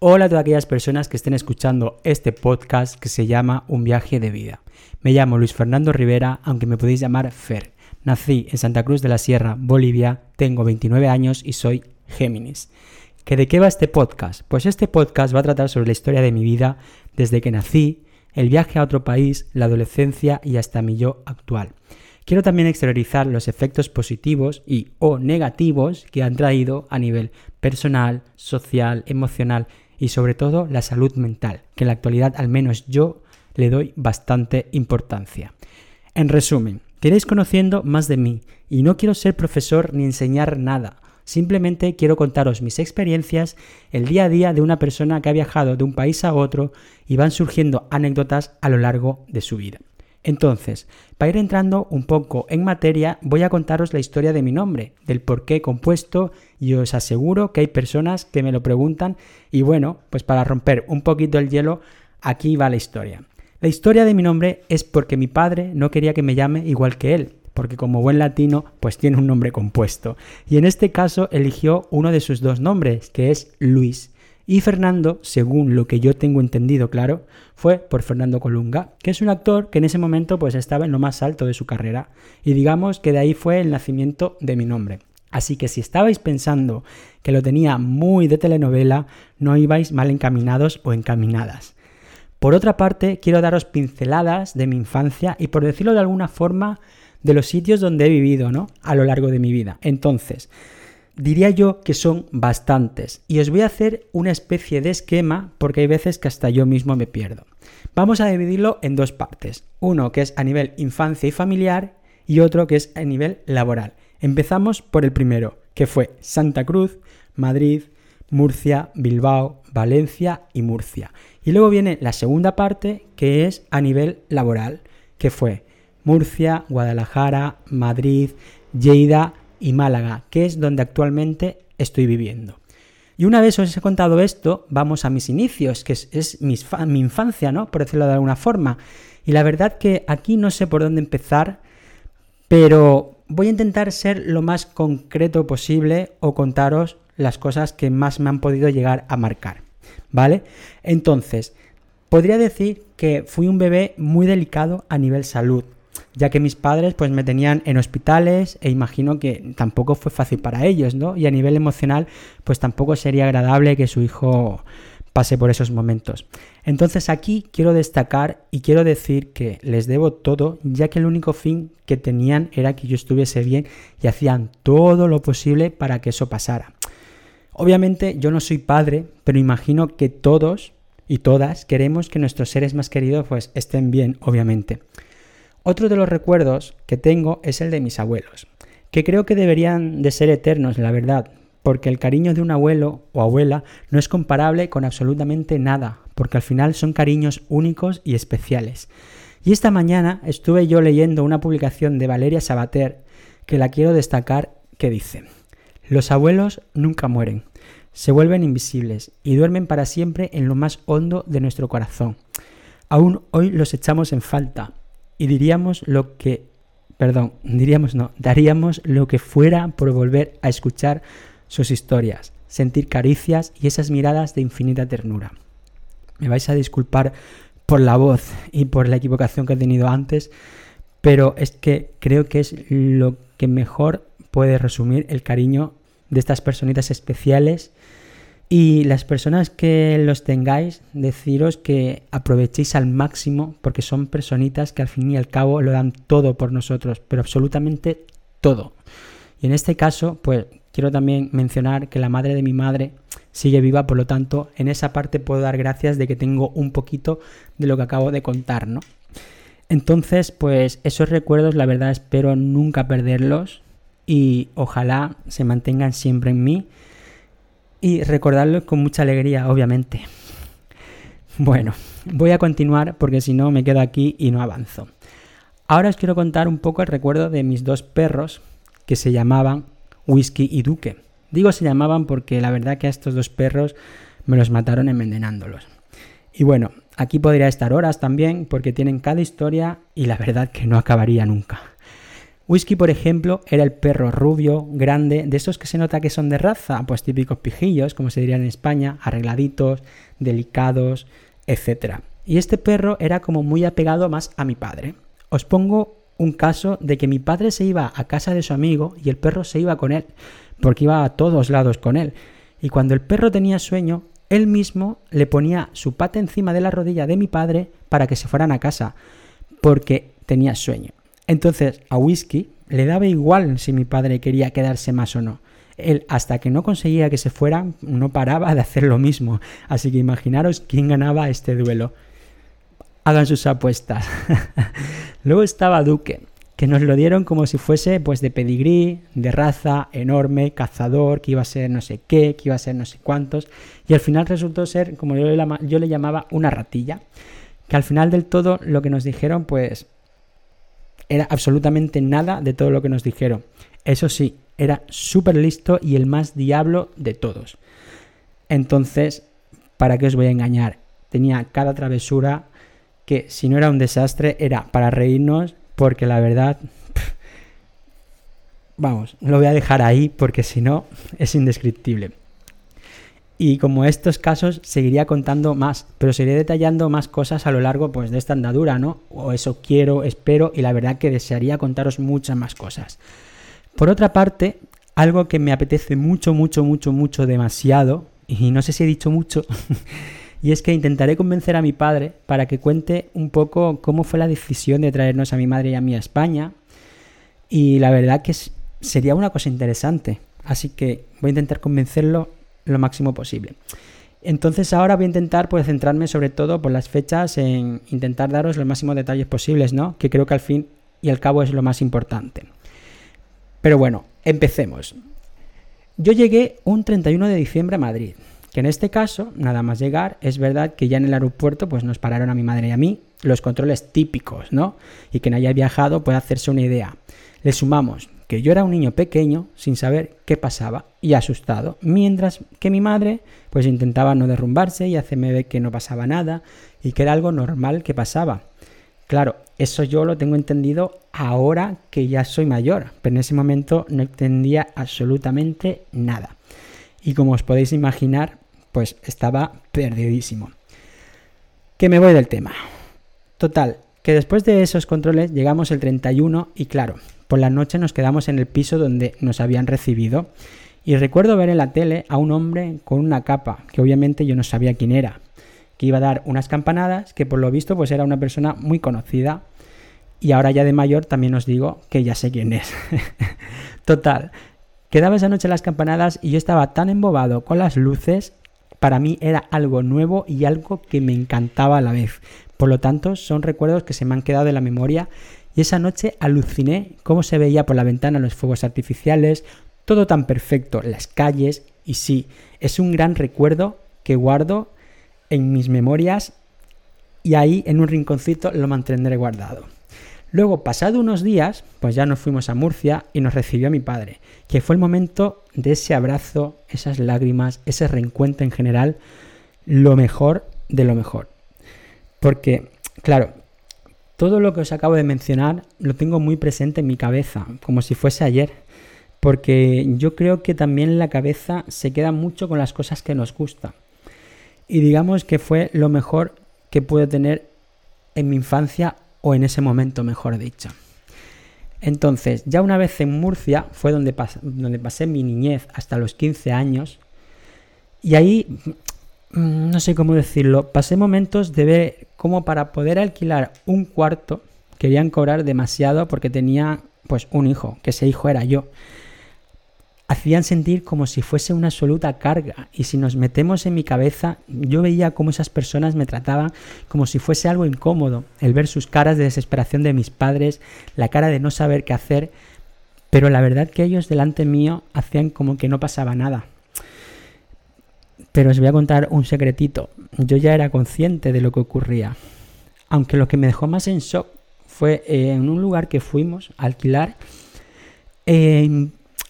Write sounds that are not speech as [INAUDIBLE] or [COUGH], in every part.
Hola a todas aquellas personas que estén escuchando este podcast que se llama Un viaje de vida. Me llamo Luis Fernando Rivera, aunque me podéis llamar Fer. Nací en Santa Cruz de la Sierra, Bolivia, tengo 29 años y soy Géminis. ¿Que ¿De qué va este podcast? Pues este podcast va a tratar sobre la historia de mi vida desde que nací, el viaje a otro país, la adolescencia y hasta mi yo actual. Quiero también exteriorizar los efectos positivos y o negativos que han traído a nivel personal, social, emocional y sobre todo la salud mental, que en la actualidad al menos yo le doy bastante importancia. En resumen, queréis conociendo más de mí y no quiero ser profesor ni enseñar nada. Simplemente quiero contaros mis experiencias, el día a día de una persona que ha viajado de un país a otro y van surgiendo anécdotas a lo largo de su vida. Entonces, para ir entrando un poco en materia, voy a contaros la historia de mi nombre, del por qué compuesto, y os aseguro que hay personas que me lo preguntan, y bueno, pues para romper un poquito el hielo, aquí va la historia. La historia de mi nombre es porque mi padre no quería que me llame igual que él, porque como buen latino, pues tiene un nombre compuesto. Y en este caso eligió uno de sus dos nombres, que es Luis. Y Fernando, según lo que yo tengo entendido, claro, fue por Fernando Colunga, que es un actor que en ese momento pues estaba en lo más alto de su carrera. Y digamos que de ahí fue el nacimiento de mi nombre. Así que si estabais pensando que lo tenía muy de telenovela, no ibais mal encaminados o encaminadas. Por otra parte, quiero daros pinceladas de mi infancia y por decirlo de alguna forma, de los sitios donde he vivido, ¿no? A lo largo de mi vida. Entonces, Diría yo que son bastantes y os voy a hacer una especie de esquema porque hay veces que hasta yo mismo me pierdo. Vamos a dividirlo en dos partes, uno que es a nivel infancia y familiar y otro que es a nivel laboral. Empezamos por el primero, que fue Santa Cruz, Madrid, Murcia, Bilbao, Valencia y Murcia. Y luego viene la segunda parte que es a nivel laboral, que fue Murcia, Guadalajara, Madrid, Lleida y Málaga, que es donde actualmente estoy viviendo. Y una vez os he contado esto, vamos a mis inicios, que es, mi, mi infancia, ¿no? Por decirlo de alguna forma. Y la verdad que aquí no sé por dónde empezar, pero voy a intentar ser lo más concreto posible o contaros las cosas que más me han podido llegar a marcar. ¿Vale? Entonces, podría decir que fui un bebé muy delicado a nivel salud ya que mis padres pues me tenían en hospitales e imagino que tampoco fue fácil para ellos, ¿no? Y a nivel emocional pues tampoco sería agradable que su hijo pase por esos momentos. Entonces aquí quiero destacar y quiero decir que les debo todo, ya que el único fin que tenían era que yo estuviese bien y hacían todo lo posible para que eso pasara. Obviamente yo no soy padre, pero imagino que todos y todas queremos que nuestros seres más queridos pues estén bien, obviamente. Otro de los recuerdos que tengo es el de mis abuelos, que creo que deberían de ser eternos, la verdad, porque el cariño de un abuelo o abuela no es comparable con absolutamente nada, porque al final son cariños únicos y especiales. Y esta mañana estuve yo leyendo una publicación de Valeria Sabater que la quiero destacar que dice, los abuelos nunca mueren, se vuelven invisibles y duermen para siempre en lo más hondo de nuestro corazón. Aún hoy los echamos en falta, y diríamos lo que, perdón, diríamos no, daríamos lo que fuera por volver a escuchar sus historias, sentir caricias y esas miradas de infinita ternura. Me vais a disculpar por la voz y por la equivocación que he tenido antes, pero es que creo que es lo que mejor puede resumir el cariño de estas personitas especiales y las personas que los tengáis, deciros que aprovechéis al máximo porque son personitas que al fin y al cabo lo dan todo por nosotros, pero absolutamente todo. Y en este caso, pues quiero también mencionar que la madre de mi madre sigue viva, por lo tanto, en esa parte puedo dar gracias de que tengo un poquito de lo que acabo de contar, ¿no? Entonces, pues esos recuerdos, la verdad, espero nunca perderlos y ojalá se mantengan siempre en mí y recordarlo con mucha alegría, obviamente. Bueno, voy a continuar porque si no me quedo aquí y no avanzo. Ahora os quiero contar un poco el recuerdo de mis dos perros que se llamaban Whisky y Duque. Digo se llamaban porque la verdad que a estos dos perros me los mataron envenenándolos. Y bueno, aquí podría estar horas también porque tienen cada historia y la verdad que no acabaría nunca. Whisky, por ejemplo, era el perro rubio, grande, de esos que se nota que son de raza, pues típicos pijillos, como se diría en España, arregladitos, delicados, etc. Y este perro era como muy apegado más a mi padre. Os pongo un caso de que mi padre se iba a casa de su amigo y el perro se iba con él, porque iba a todos lados con él. Y cuando el perro tenía sueño, él mismo le ponía su pata encima de la rodilla de mi padre para que se fueran a casa, porque tenía sueño. Entonces a Whisky le daba igual si mi padre quería quedarse más o no. Él, hasta que no conseguía que se fueran, no paraba de hacer lo mismo. Así que imaginaros quién ganaba este duelo. Hagan sus apuestas. [LAUGHS] Luego estaba Duque, que nos lo dieron como si fuese pues de pedigrí, de raza, enorme, cazador, que iba a ser no sé qué, que iba a ser no sé cuántos. Y al final resultó ser, como yo le llamaba, una ratilla. Que al final del todo lo que nos dijeron pues era absolutamente nada de todo lo que nos dijeron. Eso sí, era súper listo y el más diablo de todos. Entonces, ¿para qué os voy a engañar? Tenía cada travesura que si no era un desastre era para reírnos porque la verdad, vamos, lo voy a dejar ahí porque si no es indescriptible. Y como estos casos, seguiría contando más, pero seguiré detallando más cosas a lo largo pues, de esta andadura, ¿no? O eso quiero, espero, y la verdad que desearía contaros muchas más cosas. Por otra parte, algo que me apetece mucho, mucho, mucho, mucho, demasiado, y no sé si he dicho mucho, [LAUGHS] y es que intentaré convencer a mi padre para que cuente un poco cómo fue la decisión de traernos a mi madre y a mí a España. Y la verdad que sería una cosa interesante. Así que voy a intentar convencerlo lo máximo posible. Entonces ahora voy a intentar pues centrarme sobre todo por las fechas en intentar daros los máximos detalles posibles, ¿no? Que creo que al fin y al cabo es lo más importante. Pero bueno, empecemos. Yo llegué un 31 de diciembre a Madrid, que en este caso, nada más llegar, es verdad que ya en el aeropuerto pues nos pararon a mi madre y a mí los controles típicos, ¿no? Y quien haya viajado puede hacerse una idea. Le sumamos que yo era un niño pequeño sin saber qué pasaba y asustado, mientras que mi madre pues intentaba no derrumbarse y hacerme ver que no pasaba nada y que era algo normal que pasaba. Claro, eso yo lo tengo entendido ahora que ya soy mayor, pero en ese momento no entendía absolutamente nada. Y como os podéis imaginar, pues estaba perdidísimo. Que me voy del tema. Total, que después de esos controles llegamos el 31 y claro, por la noche nos quedamos en el piso donde nos habían recibido y recuerdo ver en la tele a un hombre con una capa, que obviamente yo no sabía quién era, que iba a dar unas campanadas, que por lo visto pues era una persona muy conocida y ahora ya de mayor también os digo que ya sé quién es. [LAUGHS] Total, quedaba esa noche las campanadas y yo estaba tan embobado con las luces, para mí era algo nuevo y algo que me encantaba a la vez. Por lo tanto, son recuerdos que se me han quedado en la memoria y esa noche aluciné cómo se veía por la ventana los fuegos artificiales, todo tan perfecto, las calles, y sí, es un gran recuerdo que guardo en mis memorias y ahí en un rinconcito lo mantendré guardado. Luego, pasado unos días, pues ya nos fuimos a Murcia y nos recibió mi padre, que fue el momento de ese abrazo, esas lágrimas, ese reencuentro en general, lo mejor de lo mejor. Porque, claro, todo lo que os acabo de mencionar lo tengo muy presente en mi cabeza, como si fuese ayer, porque yo creo que también la cabeza se queda mucho con las cosas que nos gustan. Y digamos que fue lo mejor que pude tener en mi infancia o en ese momento, mejor dicho. Entonces, ya una vez en Murcia fue donde, donde pasé mi niñez hasta los 15 años. Y ahí no sé cómo decirlo, pasé momentos de ver cómo para poder alquilar un cuarto querían cobrar demasiado porque tenía pues un hijo, que ese hijo era yo. Hacían sentir como si fuese una absoluta carga y si nos metemos en mi cabeza, yo veía cómo esas personas me trataban como si fuese algo incómodo, el ver sus caras de desesperación de mis padres, la cara de no saber qué hacer, pero la verdad que ellos delante mío hacían como que no pasaba nada, pero os voy a contar un secretito. Yo ya era consciente de lo que ocurría. Aunque lo que me dejó más en shock fue eh, en un lugar que fuimos a alquilar.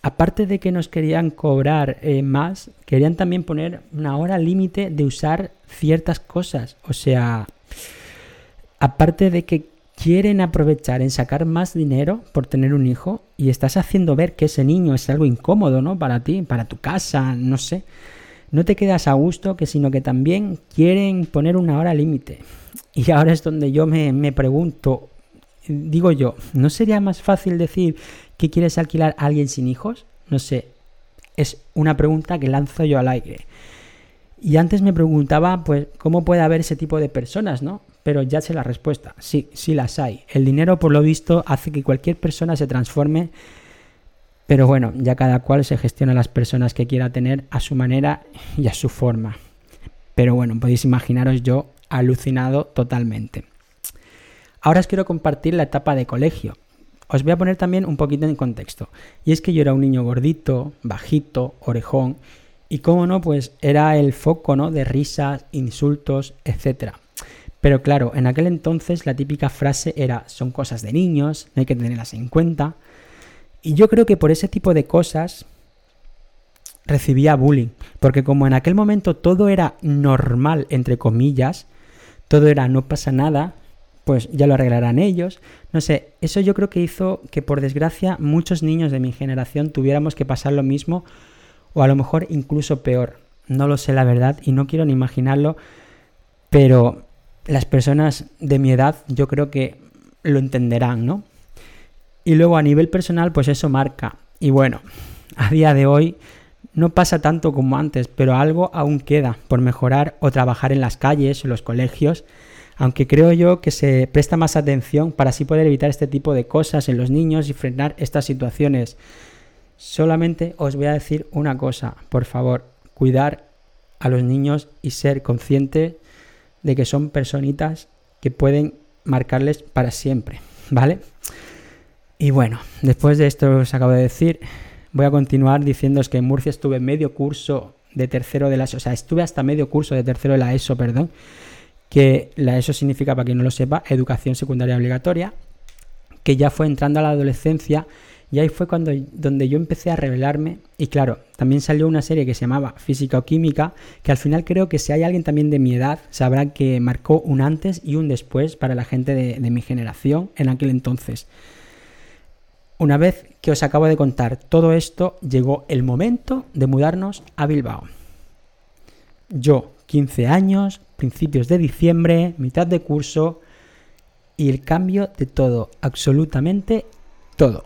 aparte de que nos querían cobrar eh, más, querían también poner una hora límite de usar ciertas cosas. O sea, aparte de que quieren aprovechar en sacar más dinero por tener un hijo y estás haciendo ver que ese niño es algo incómodo, ¿no? Para ti, para tu casa, no sé. No te quedas a gusto, que sino que también quieren poner una hora límite. Y ahora es donde yo me, me pregunto, digo yo, ¿no sería más fácil decir que quieres alquilar a alguien sin hijos? No sé, es una pregunta que lanzo yo al aire. Y antes me preguntaba, pues, ¿cómo puede haber ese tipo de personas, no? Pero ya sé la respuesta. Sí, sí las hay. El dinero, por lo visto, hace que cualquier persona se transforme. Pero bueno, ya cada cual se gestiona las personas que quiera tener a su manera y a su forma. Pero bueno, podéis imaginaros yo alucinado totalmente. Ahora os quiero compartir la etapa de colegio. Os voy a poner también un poquito en contexto. Y es que yo era un niño gordito, bajito, orejón, y cómo no, pues era el foco, ¿no? De risas, insultos, etc. Pero claro, en aquel entonces la típica frase era, son cosas de niños, no hay que tenerlas en cuenta. Y yo creo que por ese tipo de cosas recibía bullying, porque como en aquel momento todo era normal, entre comillas, todo era no pasa nada, pues ya lo arreglarán ellos. No sé, eso yo creo que hizo que por desgracia muchos niños de mi generación tuviéramos que pasar lo mismo o a lo mejor incluso peor. No lo sé la verdad y no quiero ni imaginarlo, pero las personas de mi edad yo creo que lo entenderán, ¿no? Y luego a nivel personal, pues eso marca. Y bueno, [LAUGHS] a día de hoy no pasa tanto como antes, pero algo aún queda por mejorar o trabajar en las calles, en los colegios, aunque creo yo que se presta más atención para así poder evitar este tipo de cosas en los niños y frenar estas situaciones. Solamente os voy a decir una cosa, por favor, cuidar a los niños y ser consciente de que son personitas que pueden marcarles para siempre, [LAUGHS] ¿vale? Y bueno, después de esto que os acabo de decir, voy a continuar diciéndoos que en Murcia estuve medio curso de tercero de la ESO, o sea, estuve hasta medio curso de tercero de la ESO, perdón, que la ESO significa, para quien no lo sepa, educación secundaria obligatoria, que ya fue entrando a la adolescencia y ahí fue cuando donde yo empecé a revelarme y claro, también salió una serie que se llamaba Física o Química, que al final creo que si hay alguien también de mi edad, sabrá que marcó un antes y un después para la gente de, de mi generación en aquel entonces. Una vez que os acabo de contar todo esto, llegó el momento de mudarnos a Bilbao. Yo, 15 años, principios de diciembre, mitad de curso, y el cambio de todo, absolutamente todo.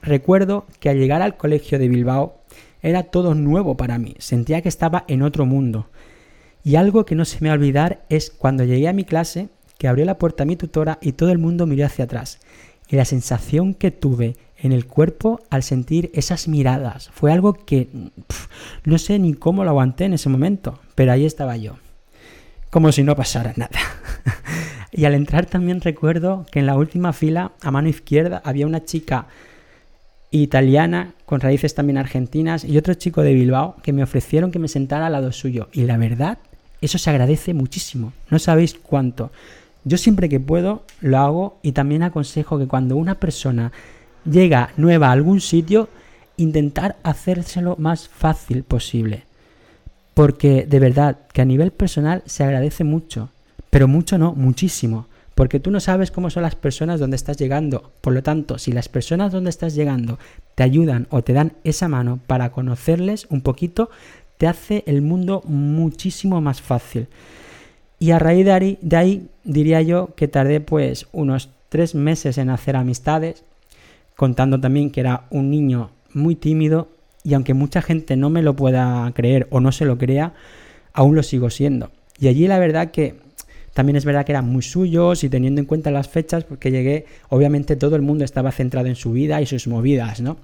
Recuerdo que al llegar al colegio de Bilbao era todo nuevo para mí, sentía que estaba en otro mundo. Y algo que no se me va a olvidar es cuando llegué a mi clase, que abrió la puerta a mi tutora y todo el mundo miró hacia atrás. Y la sensación que tuve en el cuerpo al sentir esas miradas fue algo que no sé ni cómo lo aguanté en ese momento, pero ahí estaba yo, como si no pasara nada. [LAUGHS] y al entrar también recuerdo que en la última fila, a mano izquierda, había una chica italiana con raíces también argentinas y otro chico de Bilbao que me ofrecieron que me sentara al lado suyo. Y la verdad, eso se agradece muchísimo. No sabéis cuánto. Yo siempre que puedo lo hago y también aconsejo que cuando una persona llega nueva a algún sitio, intentar hacérselo más fácil posible. Porque de verdad que a nivel personal se agradece mucho. Pero mucho no, muchísimo porque tú no sabes cómo son las personas donde estás llegando. Por lo tanto, si las personas donde estás llegando te ayudan o te dan esa mano para conocerles un poquito, te hace el mundo muchísimo más fácil. Y a raíz de ahí, de ahí diría yo que tardé pues unos tres meses en hacer amistades, contando también que era un niño muy tímido y aunque mucha gente no me lo pueda creer o no se lo crea, aún lo sigo siendo. Y allí la verdad que también es verdad que eran muy suyos y teniendo en cuenta las fechas, porque llegué, obviamente todo el mundo estaba centrado en su vida y sus movidas, ¿no?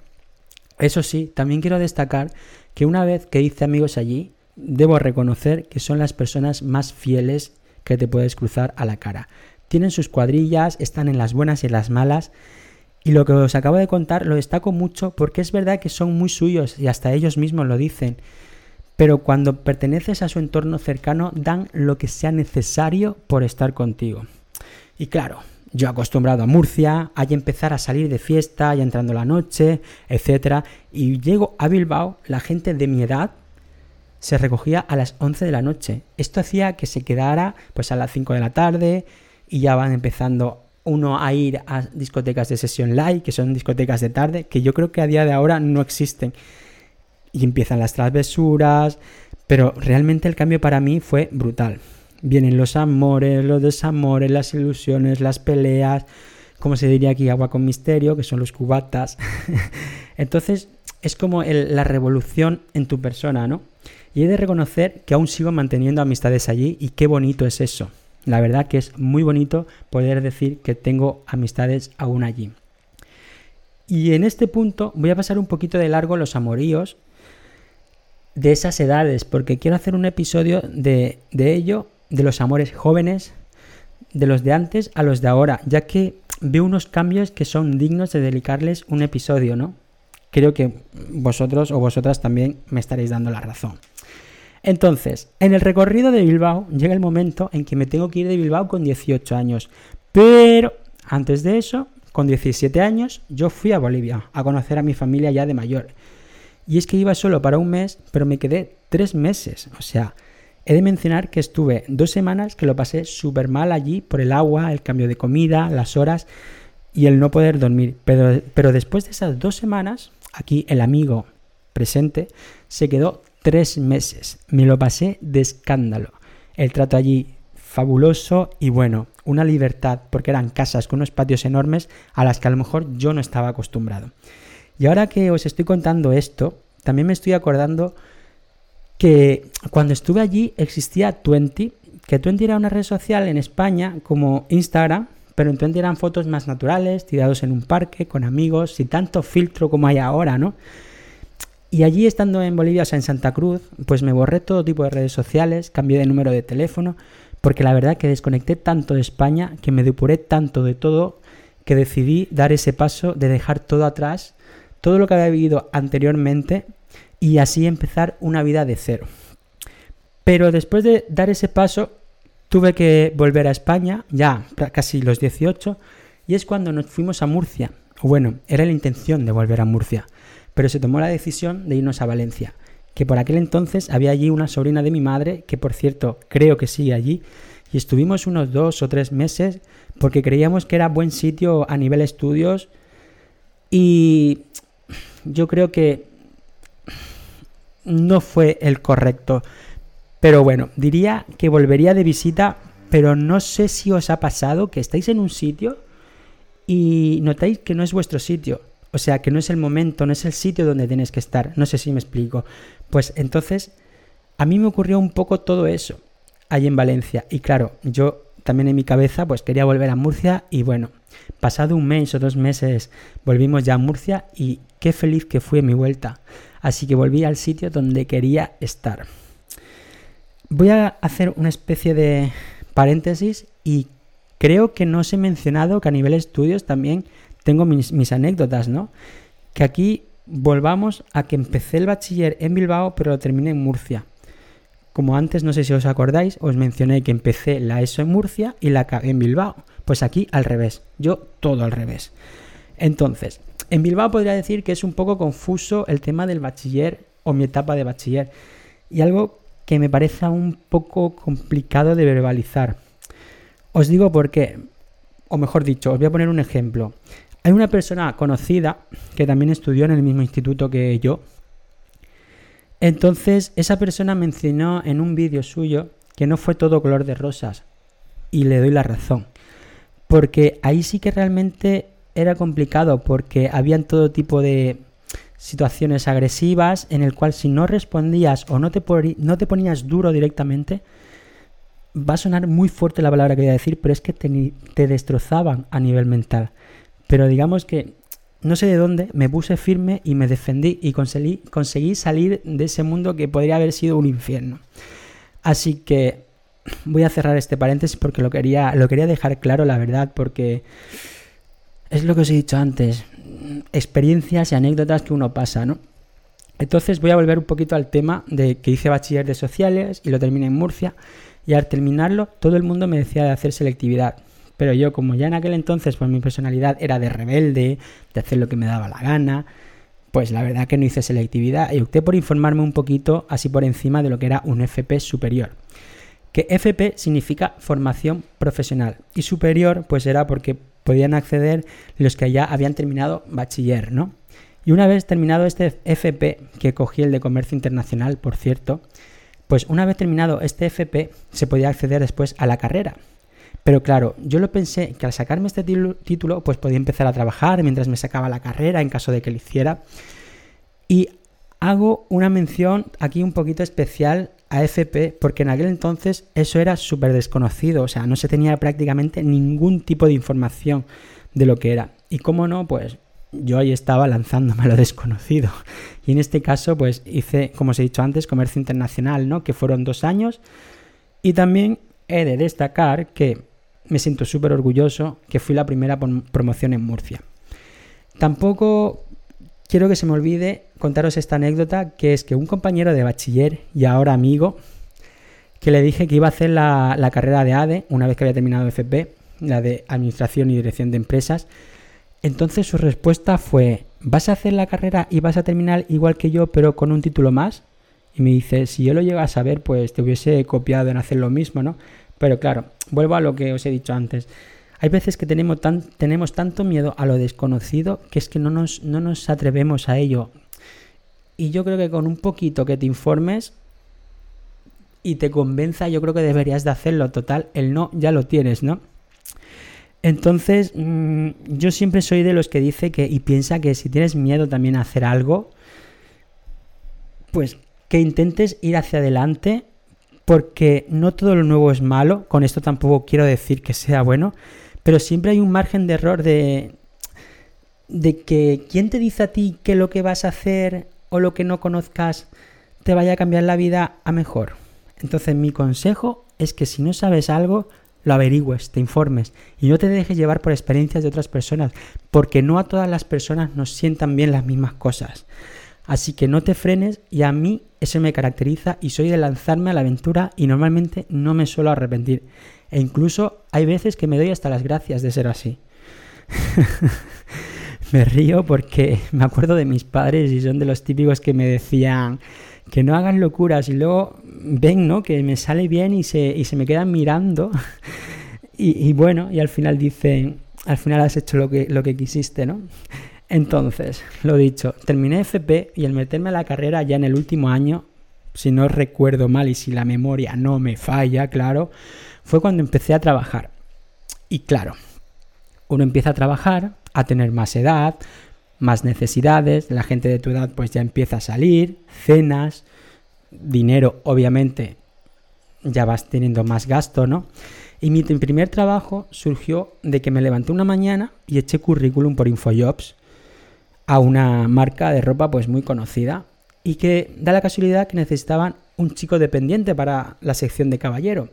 Eso sí, también quiero destacar que una vez que hice amigos allí, debo reconocer que son las personas más fieles que te puedes cruzar a la cara. Tienen sus cuadrillas, están en las buenas y en las malas. Y lo que os acabo de contar lo destaco mucho porque es verdad que son muy suyos y hasta ellos mismos lo dicen pero cuando perteneces a su entorno cercano dan lo que sea necesario por estar contigo. Y claro, yo acostumbrado a Murcia, hay empezar a salir de fiesta, ya entrando la noche, etc. Y llego a Bilbao, la gente de mi edad se recogía a las 11 de la noche. Esto hacía que se quedara pues a las 5 de la tarde y ya van empezando uno a ir a discotecas de sesión live, que son discotecas de tarde, que yo creo que a día de ahora no existen. Y empiezan las travesuras, pero realmente el cambio para mí fue brutal. Vienen los amores, los desamores, las ilusiones, las peleas, como se diría aquí, agua con misterio, que son los cubatas. [LAUGHS] Entonces, es como la revolución en tu persona, ¿no? Y he de reconocer que aún sigo manteniendo amistades allí y qué bonito es eso. La verdad que es muy bonito poder decir que tengo amistades aún allí. Y en este punto voy a pasar un poquito de largo los amoríos de esas edades, porque quiero hacer un episodio de, de ello, de los amores jóvenes, de los de antes a los de ahora, ya que veo unos cambios que son dignos de dedicarles un episodio, ¿no? Creo que vosotros o vosotras también me estaréis dando la razón. Entonces, en el recorrido de Bilbao llega el momento en que me tengo que ir de Bilbao con 18 años. Pero antes de eso, con 17 años, yo fui a Bolivia a conocer a mi familia ya de mayor. Y es que iba solo para un mes, pero me quedé tres meses. O sea, He de mencionar que estuve dos semanas que lo pasé súper mal allí por el agua, el cambio de comida, las horas y el no poder dormir. Pero, pero después de esas dos semanas, aquí el amigo presente se quedó tres meses. Me lo pasé de escándalo. El trato allí fabuloso y bueno, una libertad porque eran casas con unos patios enormes a las que a lo mejor yo no estaba acostumbrado. Y ahora que os estoy contando esto, también me estoy acordando que cuando estuve allí existía Twenty, que Twenty era una red social en España como Instagram, pero en Twenty eran fotos más naturales, tirados en un parque, con amigos, sin tanto filtro como hay ahora, ¿no? Y allí estando en Bolivia, o sea, en Santa Cruz, pues me borré todo tipo de redes sociales, cambié de número de teléfono, porque la verdad que desconecté tanto de España, que me depuré tanto de todo, que decidí dar ese paso de dejar todo atrás, todo lo que había vivido anteriormente, y así empezar una vida de cero. Pero después de dar ese paso, tuve que volver a España, ya casi los 18, y es cuando nos fuimos a Murcia. Bueno, era la intención de volver a Murcia, pero se tomó la decisión de irnos a Valencia, que por aquel entonces había allí una sobrina de mi madre, que por cierto creo que sigue allí, y estuvimos unos dos o tres meses porque creíamos que era buen sitio a nivel estudios y yo creo que no fue el correcto. Pero bueno, diría que volvería de visita, pero no sé si os ha pasado que estáis en un sitio y notáis que no es vuestro sitio. O sea, que no es el momento, no es el sitio donde tenéis que estar. No sé si me explico. Pues entonces, a mí me ocurrió un poco todo eso allí en Valencia. Y claro, yo también en mi cabeza pues quería volver a Murcia y bueno, pasado un mes o dos meses volvimos ya a Murcia y qué feliz que fue mi vuelta así que volví al sitio donde quería estar. Voy a hacer una especie de paréntesis y creo que no os he mencionado que a nivel estudios también tengo mis, anécdotas, ¿no? Que aquí volvamos a que empecé el bachiller en Bilbao, pero lo terminé en Murcia. Como antes, no sé si os acordáis, os mencioné que empecé la ESO en Murcia y la acabé en Bilbao. Pues aquí al revés, yo todo al revés. Entonces, en Bilbao podría decir que es un poco confuso el tema del bachiller o mi etapa de bachiller. Y algo que me parece un poco complicado de verbalizar. Os digo por qué, o mejor dicho, os voy a poner un ejemplo. Hay una persona conocida que también estudió en el mismo instituto que yo. Entonces, esa persona mencionó en un vídeo suyo que no fue todo color de rosas. Y le doy la razón. Porque ahí sí que realmente era complicado porque habían todo tipo de situaciones agresivas en el cual si no respondías o no te, no te ponías duro directamente, va a sonar muy fuerte la palabra que voy a decir, pero es que te, te destrozaban a nivel mental. Pero digamos que no sé de dónde, me puse firme y me defendí y conseguí, conseguí salir de ese mundo que podría haber sido un infierno. Así que voy a cerrar este paréntesis porque lo quería, lo quería dejar claro, la verdad, porque es lo que os he dicho antes, experiencias y anécdotas que uno pasa, ¿no? Entonces voy a volver un poquito al tema de que hice bachiller de sociales y lo terminé en Murcia y al terminarlo todo el mundo me decía de hacer selectividad. Pero yo como ya en aquel entonces pues mi personalidad era de rebelde, de hacer lo que me daba la gana, pues la verdad que no hice selectividad y opté por informarme un poquito así por encima de lo que era un FP superior. Que FP significa formación profesional y superior pues era porque podían acceder los que ya habían terminado bachiller, ¿no? Y una vez terminado este FP, que cogí el de comercio internacional, por cierto, pues una vez terminado este FP se podía acceder después a la carrera. Pero claro, yo lo pensé que al sacarme este título, pues podía empezar a trabajar mientras me sacaba la carrera en caso de que lo hiciera. Y hago una mención aquí un poquito especial a FP porque en aquel entonces eso era súper desconocido, o sea, no se tenía prácticamente ningún tipo de información de lo que era. Y cómo no, pues yo ahí estaba lanzándome a lo desconocido. Y en este caso, pues hice, como os he dicho antes, comercio internacional, ¿no? Que fueron dos años. Y también he de destacar que me siento súper orgulloso que fui la primera promoción en Murcia. Tampoco quiero que se me olvide contaros esta anécdota, que es que un compañero de bachiller y ahora amigo, que le dije que iba a hacer la, carrera de ADE una vez que había terminado FP, la de Administración y Dirección de Empresas, entonces su respuesta fue, ¿vas a hacer la carrera y vas a terminar igual que yo pero con un título más? Y me dice, si yo lo llego a saber, pues te hubiese copiado en hacer lo mismo, ¿no? Pero claro, vuelvo a lo que os he dicho antes. Hay veces que tenemos, tenemos tanto miedo a lo desconocido que es que no nos, no nos atrevemos a ello. Y yo creo que con un poquito que te informes y te convenza, yo creo que deberías de hacerlo. Total, el no ya lo tienes, ¿no? Entonces, mm, yo siempre soy de los que dice que y piensa que si tienes miedo también a hacer algo, pues que intentes ir hacia adelante, porque no todo lo nuevo es malo. Con esto tampoco quiero decir que sea bueno, pero siempre hay un margen de error de, de que quién te dice a ti que lo que vas a hacer o lo que no conozcas te vaya a cambiar la vida a mejor. Entonces mi consejo es que si no sabes algo, lo averigües, te informes y no te dejes llevar por experiencias de otras personas, porque no a todas las personas nos sientan bien las mismas cosas. Así que no te frenes y a mí eso me caracteriza y soy de lanzarme a la aventura y normalmente no me suelo arrepentir. E incluso hay veces que me doy hasta las gracias de ser así. [LAUGHS] me río porque me acuerdo de mis padres y son de los típicos que me decían que no hagan locuras y luego ven, ¿no? Que me sale bien y se, y se me quedan mirando [LAUGHS] y, bueno, y al final dicen, al final has hecho lo que, lo que quisiste, ¿no? Entonces, lo dicho, terminé FP y al meterme a la carrera ya en el último año, si no recuerdo mal y si la memoria no me falla, claro, fue cuando empecé a trabajar. Y claro, uno empieza a trabajar, a tener más edad, más necesidades, la gente de tu edad pues ya empieza a salir, cenas, dinero obviamente ya vas teniendo más gasto, ¿no? Y mi primer trabajo surgió de que me levanté una mañana y eché currículum por Infojobs a una marca de ropa pues muy conocida y que da la casualidad que necesitaban un chico dependiente para la sección de caballero.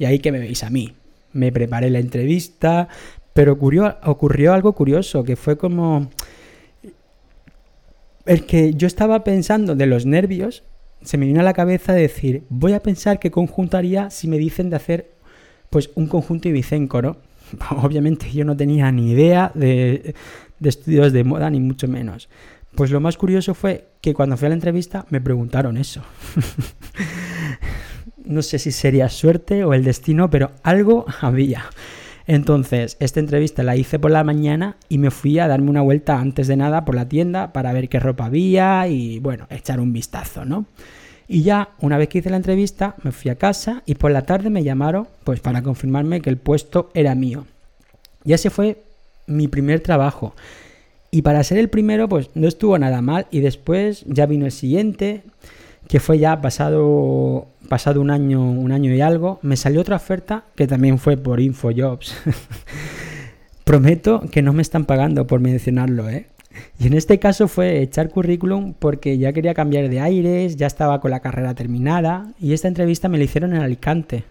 Y ahí que me veis a mí. Me preparé la entrevista, pero ocurrió, algo curioso, que fue como... El que yo estaba pensando de los nervios, se me vino a la cabeza decir, voy a pensar qué conjunto haría si me dicen de hacer pues un conjunto ibicenco, ¿no? [LAUGHS] Obviamente yo no tenía ni idea de, de estudios de moda, ni mucho menos. Pues lo más curioso fue que cuando fui a la entrevista me preguntaron eso. [LAUGHS] no sé si sería suerte o el destino, pero algo [LAUGHS] había. Entonces, esta entrevista la hice por la mañana y me fui a darme una vuelta antes de nada por la tienda para ver qué ropa había y, bueno, echar un vistazo, ¿no? Y ya, una vez que hice la entrevista, me fui a casa y por la tarde me llamaron, pues para confirmarme que el puesto era mío. Y ese fue mi primer trabajo. Y para ser el primero, pues no estuvo nada mal. Y después ya vino el siguiente, que fue ya pasado, pasado un año, un año y algo, me salió otra oferta que también fue por InfoJobs. [LAUGHS] Prometo que no me están pagando por mencionarlo, ¿eh? Y en este caso fue echar currículum porque ya quería cambiar de aires, ya estaba con la carrera terminada y esta entrevista me la hicieron en Alicante.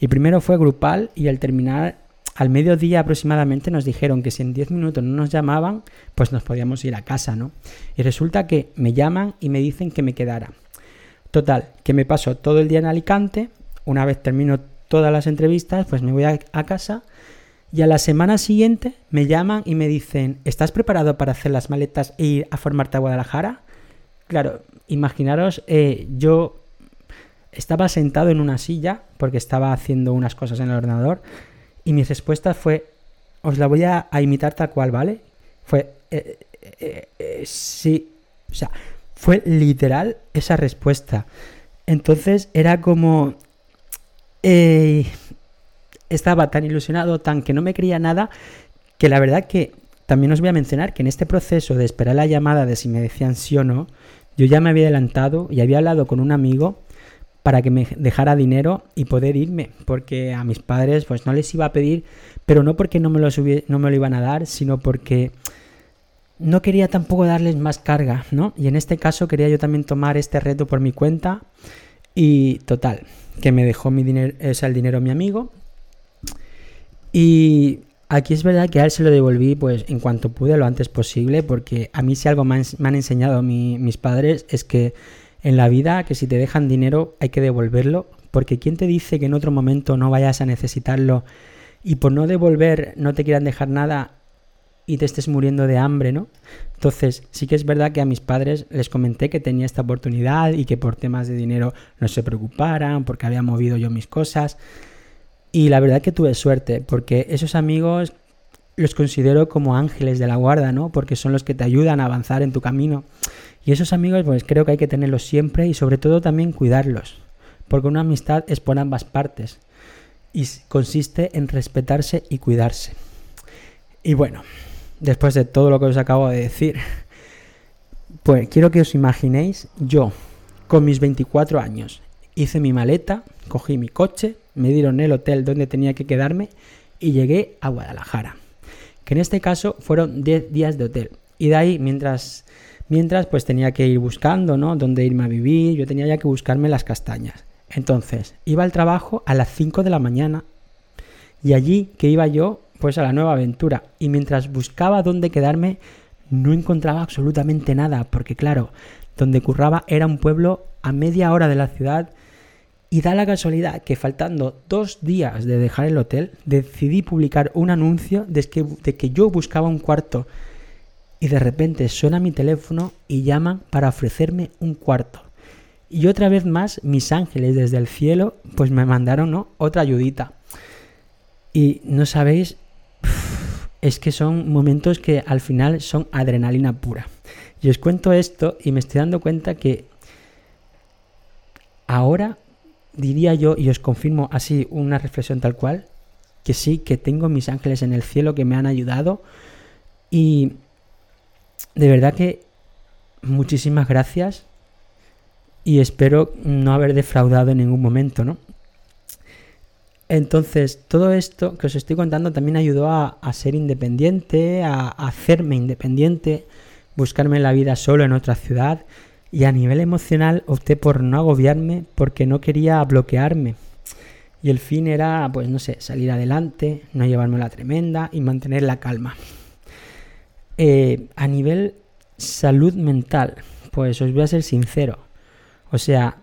Y primero fue grupal y al terminar al mediodía aproximadamente nos dijeron que si en 10 minutos no nos llamaban, pues nos podíamos ir a casa, ¿no? Y resulta que me llaman y me dicen que me quedara. Total, que me paso todo el día en Alicante, una vez termino todas las entrevistas, pues me voy a, casa y a la semana siguiente me llaman y me dicen, ¿estás preparado para hacer las maletas e ir a formarte a Guadalajara? Claro, imaginaros, eh, yo estaba sentado en una silla porque estaba haciendo unas cosas en el ordenador y mi respuesta fue, os la voy a, imitar tal cual, ¿vale? Fue... Eh, eh, eh, sí, o sea, fue literal esa respuesta. Entonces era como... estaba tan ilusionado, tan que no me creía nada, que la verdad que también os voy a mencionar que en este proceso de esperar la llamada de si me decían sí o no, yo ya me había adelantado y había hablado con un amigo para que me dejara dinero y poder irme, porque a mis padres pues no les iba a pedir, pero no porque no me lo, no me lo iban a dar, sino porque no quería tampoco darles más carga, ¿no? Y en este caso quería yo también tomar este reto por mi cuenta y total, que me dejó mi dinero, o sea, el dinero mi amigo. Y aquí es verdad que a él se lo devolví pues en cuanto pude, lo antes posible, porque a mí si algo me han, enseñado mis padres es que en la vida que si te dejan dinero hay que devolverlo, porque ¿quién te dice que en otro momento no vayas a necesitarlo y por no devolver no te quieran dejar nada y te estés muriendo de hambre, ¿no? Entonces, sí que es verdad que a mis padres les comenté que tenía esta oportunidad y que por temas de dinero no se preocuparan, porque había movido yo mis cosas. Y la verdad que tuve suerte, porque esos amigos los considero como ángeles de la guarda, ¿no? Porque son los que te ayudan a avanzar en tu camino. Y esos amigos, pues creo que hay que tenerlos siempre y sobre todo también cuidarlos, porque una amistad es por ambas partes y consiste en respetarse y cuidarse. Y bueno, después de todo lo que os acabo de decir, pues quiero que os imaginéis yo, con mis 24 años, hice mi maleta, cogí mi coche, me dieron el hotel donde tenía que quedarme y llegué a Guadalajara. Que en este caso fueron 10 días de hotel. Y de ahí, mientras Mientras pues tenía que ir buscando, ¿no? Dónde irme a vivir, yo tenía ya que buscarme las castañas. Entonces, iba al trabajo a las 5 de la mañana y allí que iba yo pues a la nueva aventura y mientras buscaba dónde quedarme no encontraba absolutamente nada porque claro, donde curraba era un pueblo a media hora de la ciudad y da la casualidad que faltando dos días de dejar el hotel decidí publicar un anuncio de que, de que yo buscaba un cuarto y de repente suena mi teléfono y llaman para ofrecerme un cuarto. Y otra vez más mis ángeles desde el cielo pues me mandaron otra ayudita. Y no sabéis, es que son momentos que al final son adrenalina pura. Y os cuento esto y me estoy dando cuenta que ahora diría yo, y os confirmo así una reflexión tal cual, que sí, que tengo mis ángeles en el cielo que me han ayudado y de verdad que muchísimas gracias y espero no haber defraudado en ningún momento, ¿no? Entonces, todo esto que os estoy contando también ayudó a, ser independiente, a, hacerme independiente, buscarme la vida solo en otra ciudad y a nivel emocional opté por no agobiarme porque no quería bloquearme. Y el fin era, pues no sé, salir adelante, no llevarme la tremenda y mantener la calma. Eh, a nivel salud mental, pues os voy a ser sincero. O sea,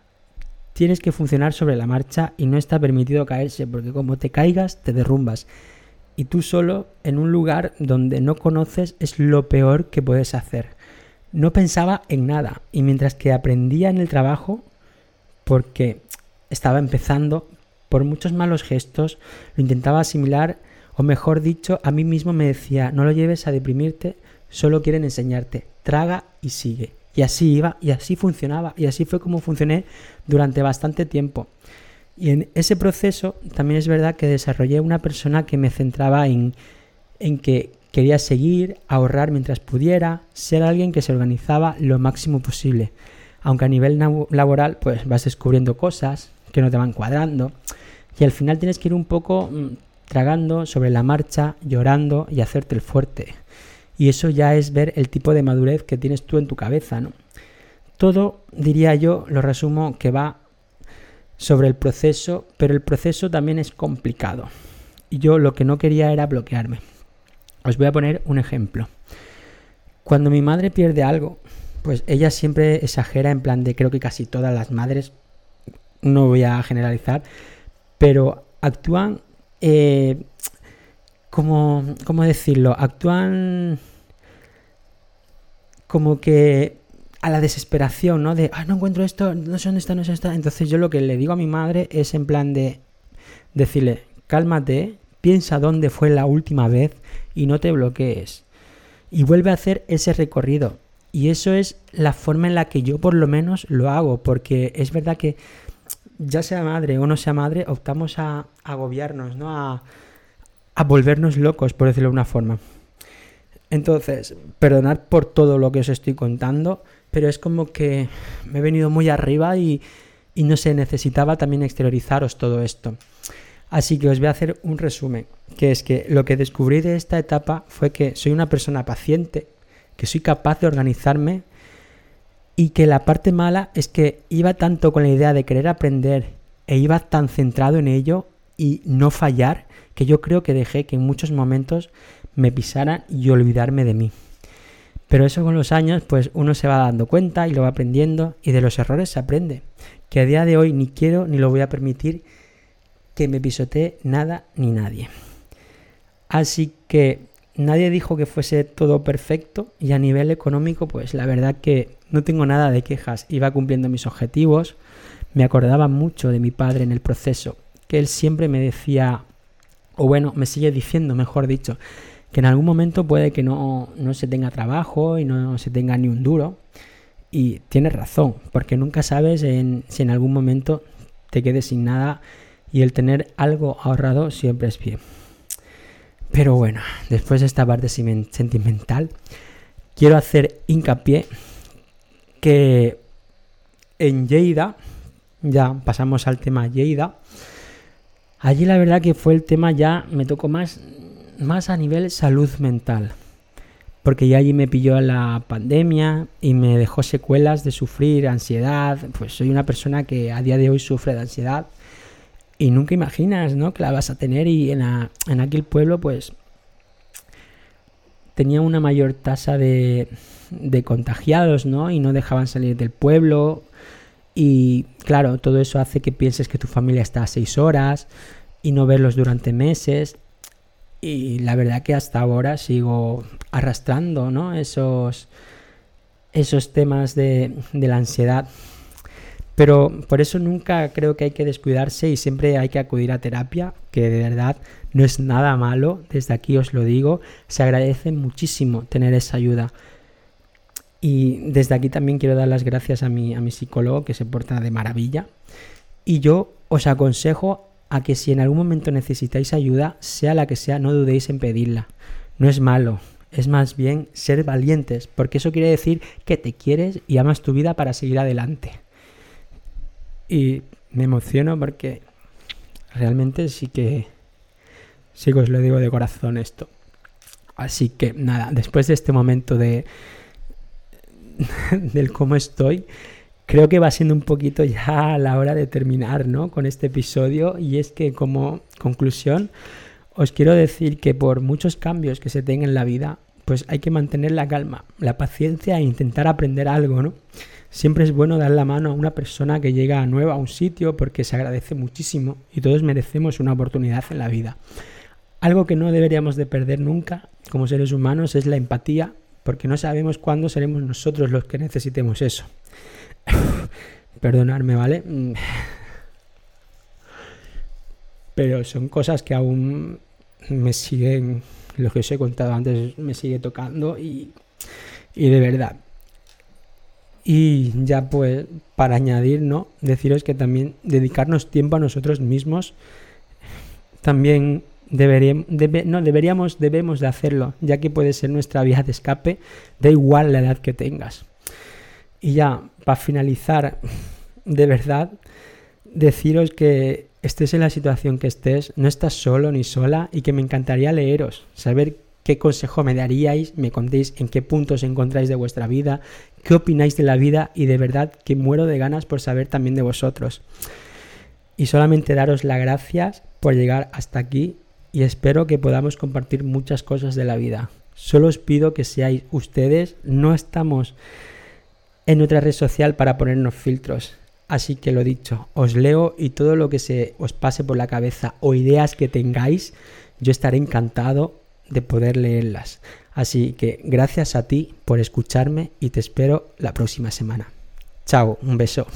tienes que funcionar sobre la marcha y no está permitido caerse, porque como te caigas, te derrumbas. Y tú solo en un lugar donde no conoces es lo peor que puedes hacer. No pensaba en nada y mientras que aprendía en el trabajo, porque estaba empezando, por muchos malos gestos, lo intentaba asimilar, o mejor dicho, a mí mismo me decía, no lo lleves a deprimirte, solo quieren enseñarte, traga y sigue. Y así iba, y así funcionaba, y así fue como funcioné durante bastante tiempo. Y en ese proceso también es verdad que desarrollé una persona que me centraba en, en que quería seguir, ahorrar mientras pudiera, ser alguien que se organizaba lo máximo posible. Aunque a nivel laboral pues vas descubriendo cosas que no te van cuadrando y al final tienes que ir un poco mm, tragando sobre la marcha, llorando y hacerte el fuerte. Y eso ya es ver el tipo de madurez que tienes tú en tu cabeza, ¿no? Todo, diría yo, lo resumo que va sobre el proceso, pero el proceso también es complicado. Y yo lo que no quería era bloquearme. Os voy a poner un ejemplo. Cuando mi madre pierde algo, pues ella siempre exagera en plan de creo que casi todas las madres, no voy a generalizar, pero actúan eh, como, ¿cómo decirlo? Actúan como que a la desesperación, ¿no? De, ah, no encuentro esto, no sé dónde está, no sé dónde está. Entonces yo lo que le digo a mi madre es en plan de decirle, cálmate, piensa dónde fue la última vez y no te bloquees. Y vuelve a hacer ese recorrido. Y eso es la forma en la que yo por lo menos lo hago, porque es verdad que ya sea madre o no sea madre, optamos a, agobiarnos, ¿no? A, a volvernos locos, por decirlo de una forma. Entonces, perdonad por todo lo que os estoy contando, pero es como que me he venido muy arriba y, y no sé, necesitaba también exteriorizaros todo esto. Así que os voy a hacer un resumen, que es que lo que descubrí de esta etapa fue que soy una persona paciente, que soy capaz de organizarme y que la parte mala es que iba tanto con la idea de querer aprender e iba tan centrado en ello y no fallar que yo creo que dejé que en muchos momentos me pisaran y olvidarme de mí. Pero eso con los años, pues uno se va dando cuenta y lo va aprendiendo y de los errores se aprende. Que a día de hoy ni quiero ni lo voy a permitir que me pisotee nada ni nadie. Así que nadie dijo que fuese todo perfecto y a nivel económico, pues la verdad que no tengo nada de quejas. Iba cumpliendo mis objetivos. Me acordaba mucho de mi padre en el proceso, que él siempre me decía, o bueno, me sigue diciendo, mejor dicho, que en algún momento puede que no, se tenga trabajo y no se tenga ni un duro. Y tienes razón, porque nunca sabes en, si en algún momento te quedes sin nada y el tener algo ahorrado siempre es bien. Pero bueno, después de esta parte sentimental, quiero hacer hincapié que en Lleida, ya pasamos al tema Lleida, allí la verdad que fue el tema ya, me tocó más más a nivel salud mental. Porque ya allí me pilló la pandemia y me dejó secuelas de sufrir ansiedad. Pues soy una persona que a día de hoy sufre de ansiedad y nunca imaginas, ¿no? Que la vas a tener y en, en aquel pueblo, pues tenía una mayor tasa de, de contagiados, ¿no? Y no dejaban salir del pueblo. Y claro, todo eso hace que pienses que tu familia está a seis horas y no verlos durante meses. Y la verdad que hasta ahora sigo arrastrando ¿no? esos, esos temas de, de la ansiedad. Pero por eso nunca creo que hay que descuidarse y siempre hay que acudir a terapia, que de verdad no es nada malo, desde aquí os lo digo, se agradece muchísimo tener esa ayuda. Y desde aquí también quiero dar las gracias a mi, a mi psicólogo que se porta de maravilla. Y yo os aconsejo a que si en algún momento necesitáis ayuda, sea la que sea, no dudéis en pedirla. No es malo, es más bien ser valientes, porque eso quiere decir que te quieres y amas tu vida para seguir adelante. Y me emociono porque realmente sí que sí que os lo digo de corazón esto. Así que nada, después de este momento de [LAUGHS] del cómo estoy, creo que va siendo un poquito ya la hora de terminar ¿no? con este episodio y es que como conclusión os quiero decir que por muchos cambios que se tengan en la vida, pues hay que mantener la calma, la paciencia e intentar aprender algo, ¿no? Siempre es bueno dar la mano a una persona que llega nueva a un sitio porque se agradece muchísimo y todos merecemos una oportunidad en la vida. Algo que no deberíamos de perder nunca como seres humanos es la empatía porque no sabemos cuándo seremos nosotros los que necesitemos eso. [LAUGHS] Perdonarme, ¿vale? Mm. Pero son cosas que aún me siguen, lo que os he contado antes, me sigue tocando y, y de verdad. Y ya pues, para añadir, ¿no? Deciros que también dedicarnos tiempo a nosotros mismos también deberíamos, no, deberíamos, debemos de hacerlo, ya que puede ser nuestra vía de escape, da igual la edad que tengas. Y ya, para finalizar, de verdad, deciros que estés en la situación que estés, no estás solo ni sola y que me encantaría leeros, saber qué consejo me daríais, me contéis en qué puntos encontráis de vuestra vida, qué opináis de la vida y de verdad que muero de ganas por saber también de vosotros. Y solamente daros las gracias por llegar hasta aquí y espero que podamos compartir muchas cosas de la vida. Solo os pido que seáis ustedes, no estamos en otra red social para ponernos filtros. Así que lo dicho, os leo y todo lo que se os pase por la cabeza o ideas que tengáis, yo estaré encantado de poder leerlas. Así que gracias a ti por escucharme y te espero la próxima semana. Chao, un beso.